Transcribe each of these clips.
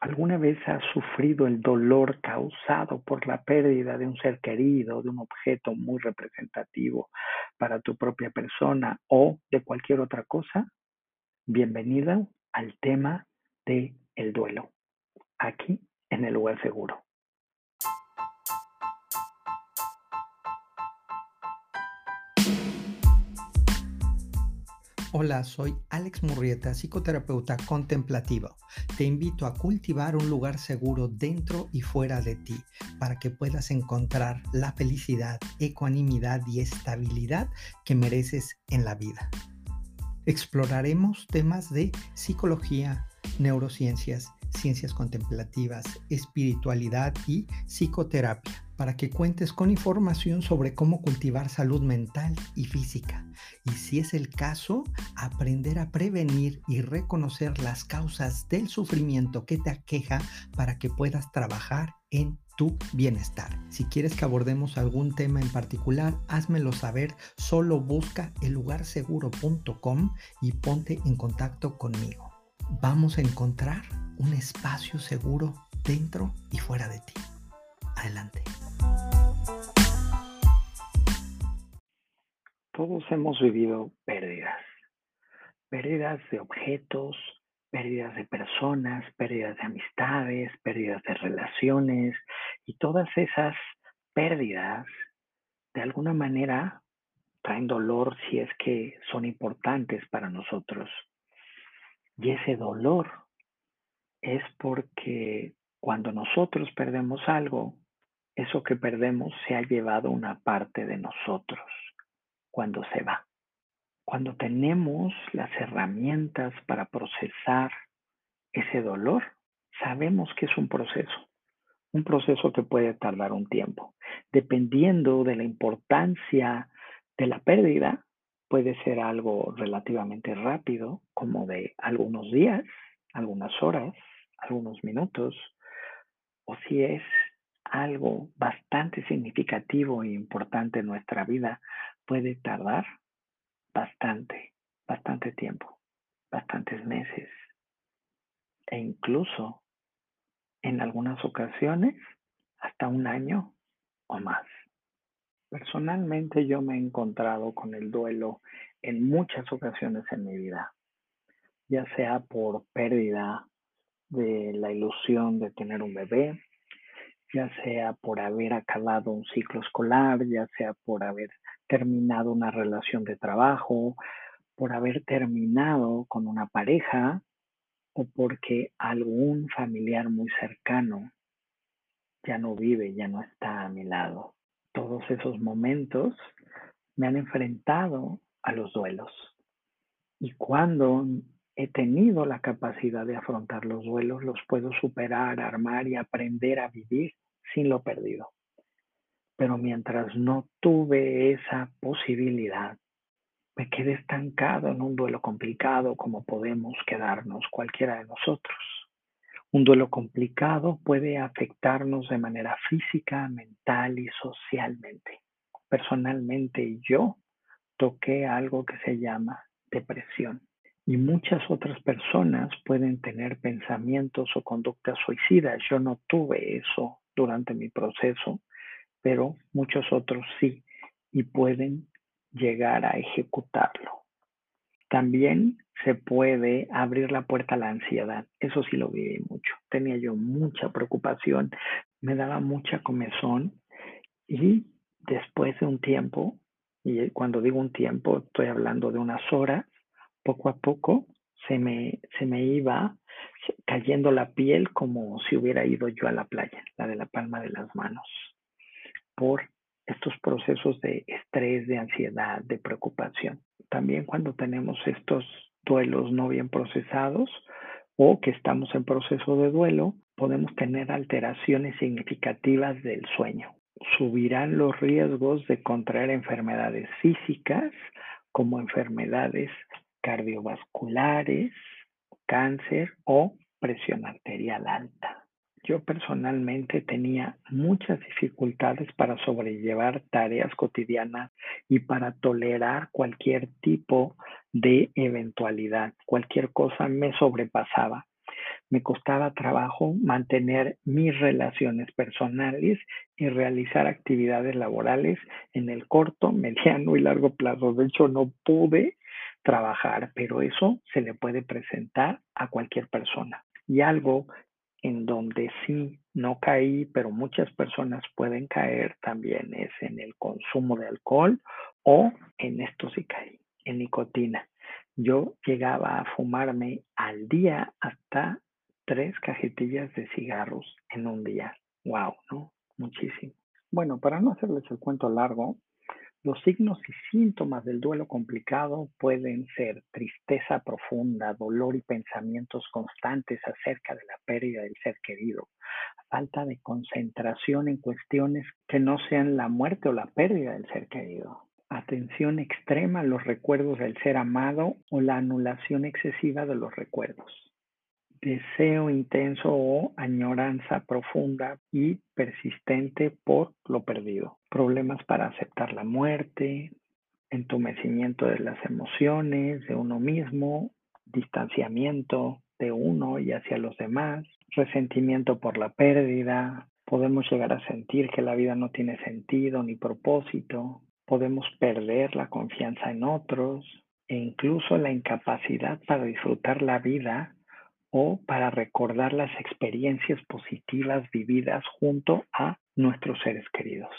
¿Alguna vez has sufrido el dolor causado por la pérdida de un ser querido, de un objeto muy representativo para tu propia persona o de cualquier otra cosa? Bienvenida al tema de el duelo, aquí en el lugar seguro. Hola, soy Alex Murrieta, psicoterapeuta contemplativo. Te invito a cultivar un lugar seguro dentro y fuera de ti para que puedas encontrar la felicidad, ecuanimidad y estabilidad que mereces en la vida. Exploraremos temas de psicología, neurociencias, ciencias contemplativas, espiritualidad y psicoterapia para que cuentes con información sobre cómo cultivar salud mental y física. Y si es el caso, aprender a prevenir y reconocer las causas del sufrimiento que te aqueja para que puedas trabajar en tu bienestar. Si quieres que abordemos algún tema en particular, házmelo saber. Solo busca ellugarseguro.com y ponte en contacto conmigo. Vamos a encontrar un espacio seguro dentro y fuera de ti. Adelante. Todos hemos vivido pérdidas, pérdidas de objetos, pérdidas de personas, pérdidas de amistades, pérdidas de relaciones y todas esas pérdidas de alguna manera traen dolor si es que son importantes para nosotros. Y ese dolor es porque cuando nosotros perdemos algo, eso que perdemos se ha llevado una parte de nosotros cuando se va. Cuando tenemos las herramientas para procesar ese dolor, sabemos que es un proceso, un proceso que puede tardar un tiempo. Dependiendo de la importancia de la pérdida, puede ser algo relativamente rápido, como de algunos días, algunas horas, algunos minutos, o si es algo bastante significativo e importante en nuestra vida, puede tardar bastante, bastante tiempo, bastantes meses e incluso en algunas ocasiones hasta un año o más. Personalmente yo me he encontrado con el duelo en muchas ocasiones en mi vida, ya sea por pérdida de la ilusión de tener un bebé, ya sea por haber acabado un ciclo escolar, ya sea por haber terminado una relación de trabajo, por haber terminado con una pareja o porque algún familiar muy cercano ya no vive, ya no está a mi lado. Todos esos momentos me han enfrentado a los duelos. Y cuando he tenido la capacidad de afrontar los duelos, los puedo superar, armar y aprender a vivir sin lo perdido. Pero mientras no tuve esa posibilidad, me quedé estancado en un duelo complicado como podemos quedarnos cualquiera de nosotros. Un duelo complicado puede afectarnos de manera física, mental y socialmente. Personalmente yo toqué algo que se llama depresión y muchas otras personas pueden tener pensamientos o conductas suicidas. Yo no tuve eso durante mi proceso, pero muchos otros sí y pueden llegar a ejecutarlo. También se puede abrir la puerta a la ansiedad. Eso sí lo viví mucho. Tenía yo mucha preocupación, me daba mucha comezón y después de un tiempo, y cuando digo un tiempo estoy hablando de unas horas, poco a poco se me, se me iba cayendo la piel como si hubiera ido yo a la playa, la de la palma de las manos por estos procesos de estrés, de ansiedad, de preocupación. También cuando tenemos estos duelos no bien procesados o que estamos en proceso de duelo, podemos tener alteraciones significativas del sueño. Subirán los riesgos de contraer enfermedades físicas como enfermedades cardiovasculares, cáncer o presión arterial alta. Yo personalmente tenía muchas dificultades para sobrellevar tareas cotidianas y para tolerar cualquier tipo de eventualidad. Cualquier cosa me sobrepasaba. me costaba trabajo mantener mis relaciones personales y realizar actividades laborales en el corto, mediano y largo plazo. De hecho, no pude trabajar, pero eso se le puede presentar a cualquier persona. Y algo en donde sí no caí, pero muchas personas pueden caer también es en el consumo de alcohol o en esto sí caí, en nicotina. Yo llegaba a fumarme al día hasta tres cajetillas de cigarros en un día. Wow, ¿no? Muchísimo. Bueno, para no hacerles el cuento largo, los signos y síntomas del duelo complicado pueden ser tristeza profunda, dolor y pensamientos constantes acerca de la pérdida del ser querido, falta de concentración en cuestiones que no sean la muerte o la pérdida del ser querido, atención extrema a los recuerdos del ser amado o la anulación excesiva de los recuerdos deseo intenso o añoranza profunda y persistente por lo perdido. Problemas para aceptar la muerte, entumecimiento de las emociones, de uno mismo, distanciamiento de uno y hacia los demás, resentimiento por la pérdida. Podemos llegar a sentir que la vida no tiene sentido ni propósito. Podemos perder la confianza en otros e incluso la incapacidad para disfrutar la vida o para recordar las experiencias positivas vividas junto a nuestros seres queridos.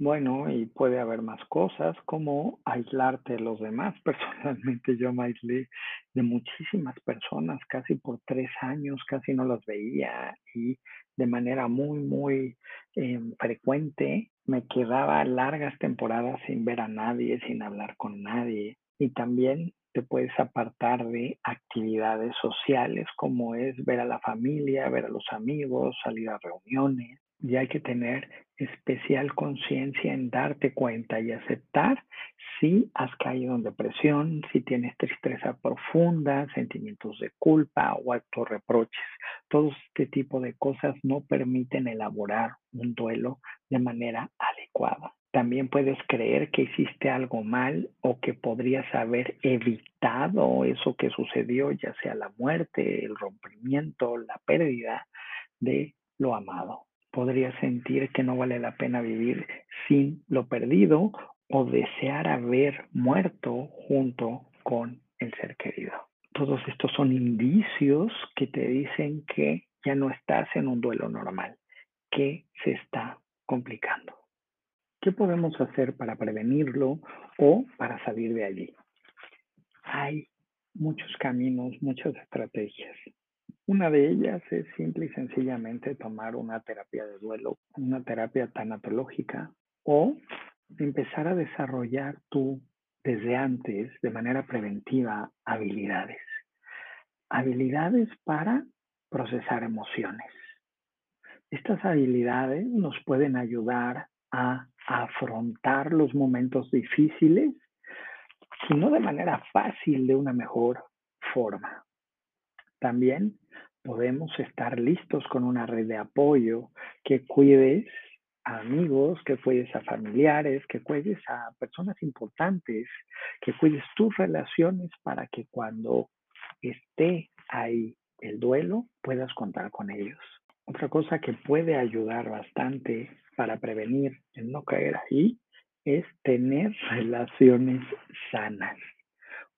Bueno, y puede haber más cosas como aislarte de los demás. Personalmente yo me aislé de muchísimas personas, casi por tres años, casi no los veía y de manera muy, muy em, frecuente me quedaba largas temporadas sin ver a nadie, sin hablar con nadie. Y también te puedes apartar de actividades sociales como es ver a la familia, ver a los amigos, salir a reuniones. Y hay que tener especial conciencia en darte cuenta y aceptar si has caído en depresión, si tienes tristeza profunda, sentimientos de culpa o autorreproches. Todo este tipo de cosas no permiten elaborar un duelo de manera adecuada. También puedes creer que hiciste algo mal o que podrías haber evitado eso que sucedió, ya sea la muerte, el rompimiento, la pérdida de lo amado. Podrías sentir que no vale la pena vivir sin lo perdido o desear haber muerto junto con el ser querido. Todos estos son indicios que te dicen que ya no estás en un duelo normal, que se está complicando. ¿Qué podemos hacer para prevenirlo o para salir de allí? Hay muchos caminos, muchas estrategias. Una de ellas es simple y sencillamente tomar una terapia de duelo, una terapia tanatológica o empezar a desarrollar tú desde antes, de manera preventiva, habilidades. Habilidades para procesar emociones. Estas habilidades nos pueden ayudar a afrontar los momentos difíciles, sino de manera fácil, de una mejor forma. También podemos estar listos con una red de apoyo que cuides a amigos, que cuides a familiares, que cuides a personas importantes, que cuides tus relaciones para que cuando esté ahí el duelo puedas contar con ellos. Otra cosa que puede ayudar bastante para prevenir el no caer ahí es tener relaciones sanas.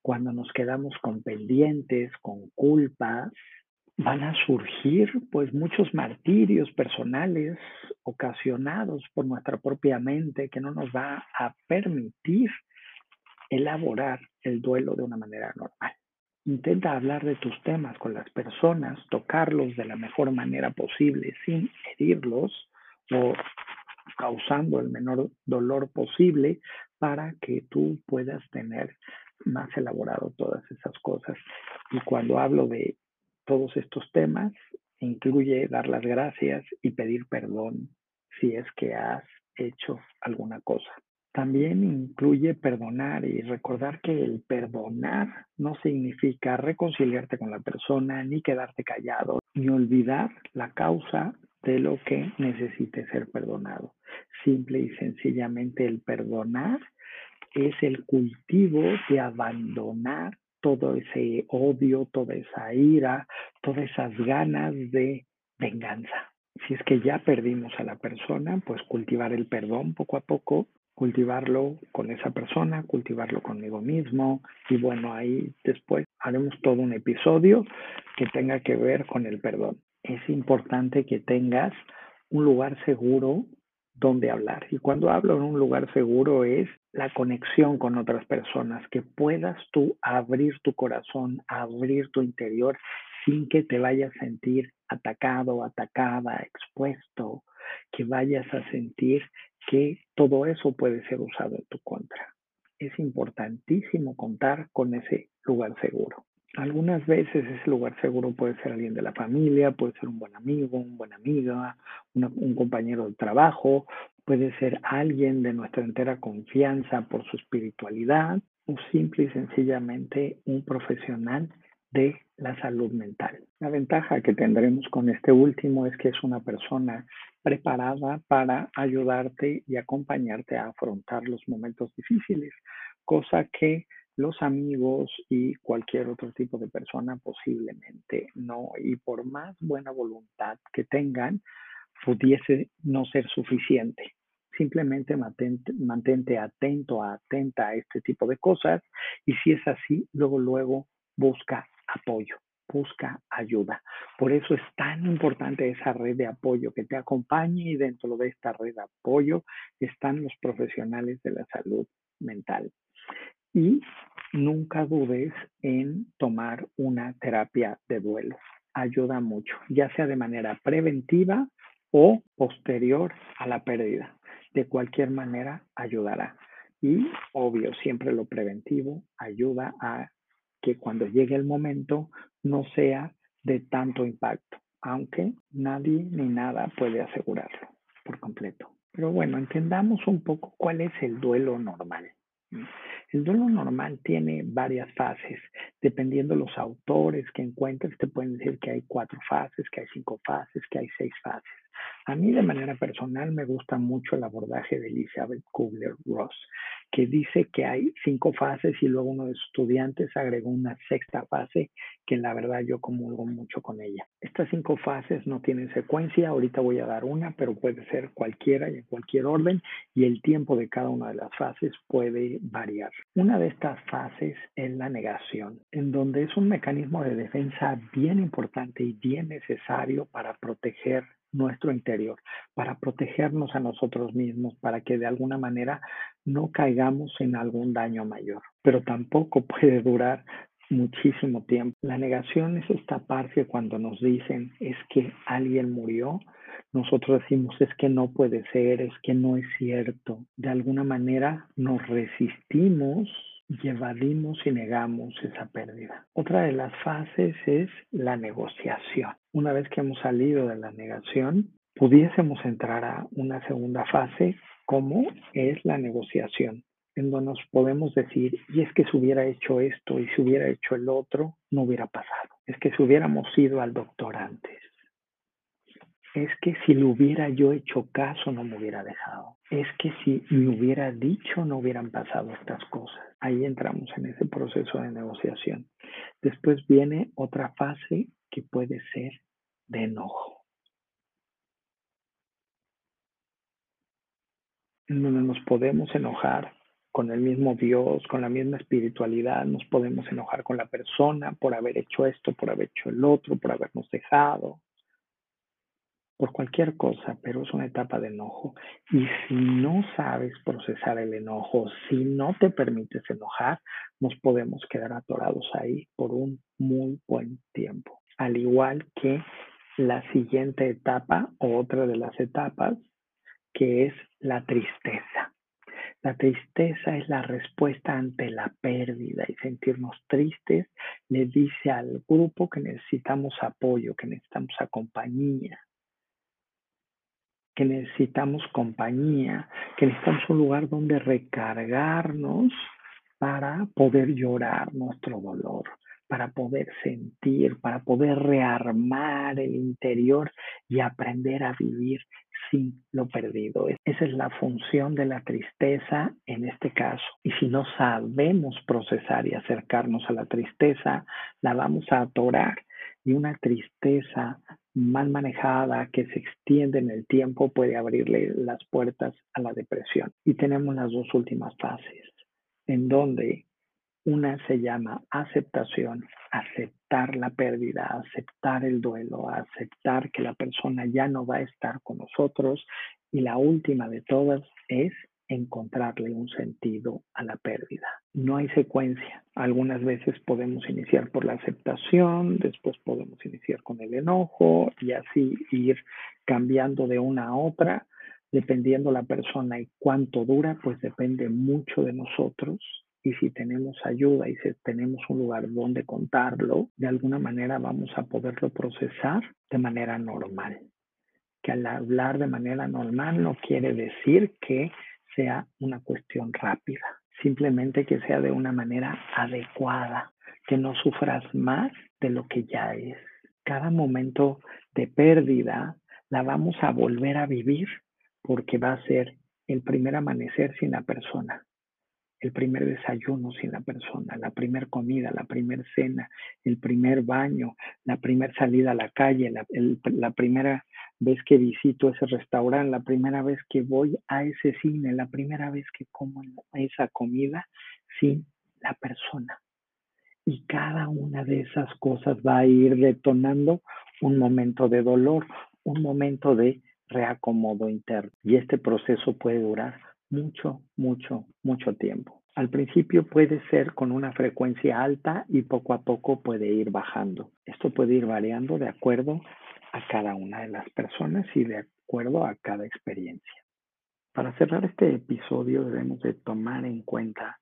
Cuando nos quedamos con pendientes, con culpas, van a surgir pues muchos martirios personales ocasionados por nuestra propia mente que no nos va a permitir elaborar el duelo de una manera normal. Intenta hablar de tus temas con las personas, tocarlos de la mejor manera posible sin herirlos o causando el menor dolor posible para que tú puedas tener más elaborado todas esas cosas. Y cuando hablo de todos estos temas, incluye dar las gracias y pedir perdón si es que has hecho alguna cosa. También incluye perdonar y recordar que el perdonar no significa reconciliarte con la persona, ni quedarte callado, ni olvidar la causa de lo que necesite ser perdonado. Simple y sencillamente el perdonar es el cultivo de abandonar todo ese odio, toda esa ira, todas esas ganas de venganza. Si es que ya perdimos a la persona, pues cultivar el perdón poco a poco, cultivarlo con esa persona, cultivarlo conmigo mismo y bueno, ahí después haremos todo un episodio que tenga que ver con el perdón. Es importante que tengas un lugar seguro donde hablar. Y cuando hablo en un lugar seguro es la conexión con otras personas, que puedas tú abrir tu corazón, abrir tu interior sin que te vayas a sentir atacado, atacada, expuesto, que vayas a sentir que todo eso puede ser usado en tu contra. Es importantísimo contar con ese lugar seguro. Algunas veces ese lugar seguro puede ser alguien de la familia, puede ser un buen amigo, una buena amiga, un compañero de trabajo, puede ser alguien de nuestra entera confianza por su espiritualidad o simple y sencillamente un profesional de la salud mental. La ventaja que tendremos con este último es que es una persona preparada para ayudarte y acompañarte a afrontar los momentos difíciles, cosa que los amigos y cualquier otro tipo de persona posiblemente no. Y por más buena voluntad que tengan, pudiese no ser suficiente. Simplemente mantente, mantente atento, atenta a este tipo de cosas y si es así, luego, luego busca apoyo, busca ayuda. Por eso es tan importante esa red de apoyo que te acompañe y dentro de esta red de apoyo están los profesionales de la salud mental. Y nunca dudes en tomar una terapia de duelo. Ayuda mucho, ya sea de manera preventiva o posterior a la pérdida. De cualquier manera, ayudará. Y obvio, siempre lo preventivo ayuda a que cuando llegue el momento no sea de tanto impacto, aunque nadie ni nada puede asegurarlo por completo. Pero bueno, entendamos un poco cuál es el duelo normal. El duelo normal tiene varias fases. Dependiendo de los autores que encuentres, te pueden decir que hay cuatro fases, que hay cinco fases, que hay seis fases. A mí de manera personal me gusta mucho el abordaje de Elizabeth Kubler-Ross, que dice que hay cinco fases y luego uno de sus estudiantes agregó una sexta fase que la verdad yo comulgo mucho con ella. Estas cinco fases no tienen secuencia, ahorita voy a dar una, pero puede ser cualquiera y en cualquier orden y el tiempo de cada una de las fases puede variar. Una de estas fases es la negación, en donde es un mecanismo de defensa bien importante y bien necesario para proteger nuestro interior, para protegernos a nosotros mismos, para que de alguna manera no caigamos en algún daño mayor. Pero tampoco puede durar muchísimo tiempo. La negación es esta parte cuando nos dicen es que alguien murió, nosotros decimos es que no puede ser, es que no es cierto. De alguna manera nos resistimos evadimos y negamos esa pérdida. Otra de las fases es la negociación. Una vez que hemos salido de la negación, pudiésemos entrar a una segunda fase como es la negociación, en donde nos podemos decir, y es que si hubiera hecho esto y si hubiera hecho el otro, no hubiera pasado. Es que si hubiéramos ido al doctor antes. Es que si le hubiera yo hecho caso, no me hubiera dejado. Es que si me hubiera dicho, no hubieran pasado estas cosas. Ahí entramos en ese proceso de negociación. Después viene otra fase que puede ser de enojo. donde nos podemos enojar con el mismo Dios, con la misma espiritualidad, nos podemos enojar con la persona por haber hecho esto, por haber hecho el otro, por habernos dejado, por cualquier cosa, pero es una etapa de enojo. Y si no sabes procesar el enojo, si no te permites enojar, nos podemos quedar atorados ahí por un muy buen tiempo. Al igual que la siguiente etapa otra de las etapas que es la tristeza. La tristeza es la respuesta ante la pérdida y sentirnos tristes le dice al grupo que necesitamos apoyo, que necesitamos compañía, que necesitamos compañía, que necesitamos un lugar donde recargarnos para poder llorar nuestro dolor, para poder sentir, para poder rearmar el interior y aprender a vivir sin lo perdido. Esa es la función de la tristeza en este caso. Y si no sabemos procesar y acercarnos a la tristeza, la vamos a atorar. Y una tristeza mal manejada que se extiende en el tiempo puede abrirle las puertas a la depresión. Y tenemos las dos últimas fases, en donde una se llama aceptación, aceptar la pérdida, aceptar el duelo, aceptar que la persona ya no va a estar con nosotros. Y la última de todas es encontrarle un sentido a la pérdida. No hay secuencia. Algunas veces podemos iniciar por la aceptación, después podemos iniciar con el enojo y así ir cambiando de una a otra. Dependiendo la persona y cuánto dura, pues depende mucho de nosotros y si tenemos ayuda y si tenemos un lugar donde contarlo, de alguna manera vamos a poderlo procesar de manera normal. Que al hablar de manera normal no quiere decir que sea una cuestión rápida, simplemente que sea de una manera adecuada, que no sufras más de lo que ya es. Cada momento de pérdida la vamos a volver a vivir porque va a ser el primer amanecer sin la persona, el primer desayuno sin la persona, la primera comida, la primera cena, el primer baño, la primera salida a la calle, la, primera vez que visito ese restaurante, la primera vez que voy a ese cine, la primera vez que como esa comida sin la persona. Y cada una de esas cosas va a ir detonando un momento de dolor, un momento de reacomodo interno. Y este proceso puede durar mucho, mucho, mucho tiempo. Al principio puede ser con una frecuencia alta y poco a poco puede ir bajando. Esto puede ir variando de acuerdo a cada una de las personas y de acuerdo a cada experiencia. Para cerrar este episodio debemos de tomar en cuenta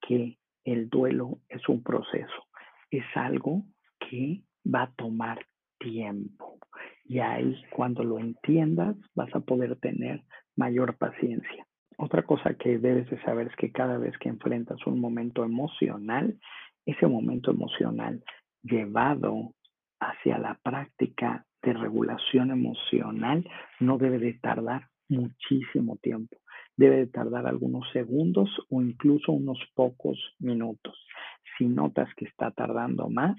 que el duelo es un proceso, es algo que va a tomar tiempo. Y ahí cuando lo entiendas vas a poder tener mayor paciencia. Otra cosa que debes de saber es que cada vez que enfrentas un momento emocional, ese momento emocional llevado hacia la práctica de regulación emocional no debe de tardar muchísimo tiempo. Debe de tardar algunos segundos o incluso unos pocos minutos. Si notas que está tardando más,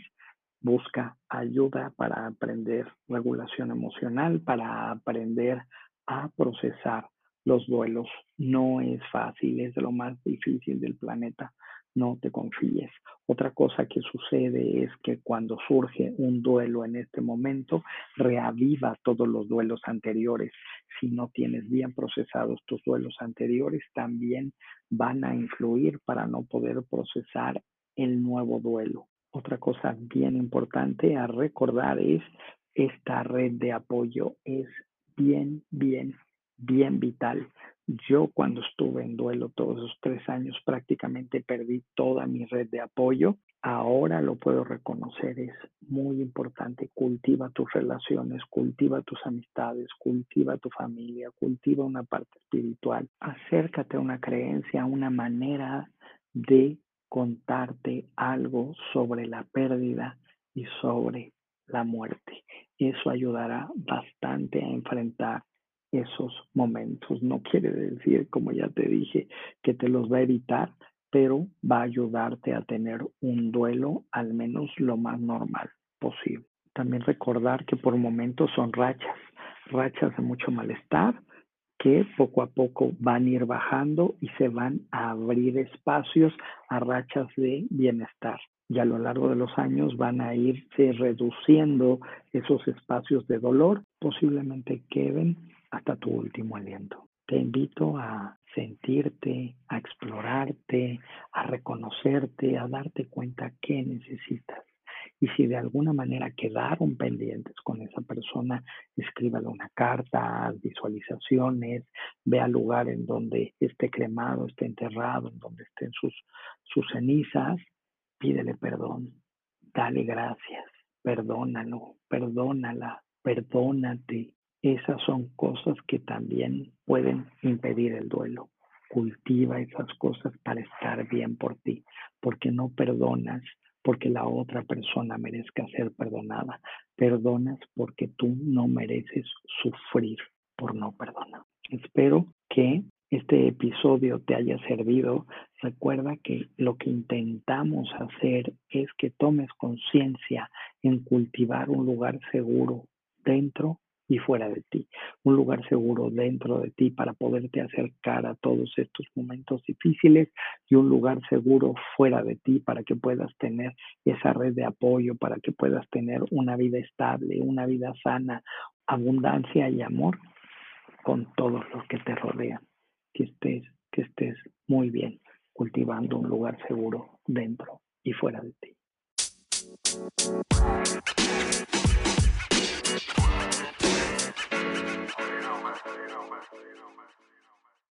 busca ayuda para aprender regulación emocional, para aprender a procesar los duelos. No es fácil, es de lo más difícil del planeta. No te confíes. Otra cosa que sucede es que cuando surge un duelo en este momento, reaviva todos los duelos anteriores. Si no tienes bien procesados tus duelos anteriores, también van a influir para no poder procesar el nuevo duelo. Otra cosa bien importante a recordar es esta red de apoyo es bien, bien bien vital. Yo cuando estuve en duelo todos esos tres años prácticamente perdí toda mi red de apoyo. Ahora lo puedo reconocer, es muy importante. Cultiva tus relaciones, cultiva tus amistades, cultiva tu familia, cultiva una parte espiritual. Acércate a una creencia, a una manera de contarte algo sobre la pérdida y sobre la muerte. Eso ayudará bastante a enfrentar esos momentos. No quiere decir, como ya te dije, que te los va a evitar, pero va a ayudarte a tener un duelo al menos lo más normal posible. También recordar que por momentos son rachas, rachas de mucho malestar que poco a poco van a ir bajando y se van a abrir espacios a rachas de bienestar. Y a lo largo de los años van a irse reduciendo esos espacios de dolor, posiblemente queden hasta tu último aliento. Te invito a sentirte, a explorarte, a reconocerte, a darte cuenta qué necesitas. Y si de alguna manera quedaron pendientes con esa persona, escríbale una carta, visualizaciones, ve al lugar en donde esté cremado, esté enterrado, en donde estén sus, sus cenizas, pídele perdón, dale gracias, perdónalo, perdónala, perdónate, esas son cosas que también pueden impedir el duelo. Cultiva esas cosas para estar bien por ti, porque no perdonas porque la otra persona merezca ser perdonada. Perdonas porque tú no mereces sufrir. por no perdonar. Espero que este episodio te haya servido. Recuerda que lo que intentamos hacer es que tomes conciencia en cultivar un lugar seguro dentro y fuera de ti, un lugar seguro dentro de ti para poderte acercar a todos estos momentos difíciles y un lugar seguro fuera de ti para que puedas tener esa red de apoyo, para que puedas tener una vida estable, una vida sana, abundancia y amor con todos los que te rodean. Que estés, que estés muy bien cultivando un lugar seguro dentro y fuera de ti.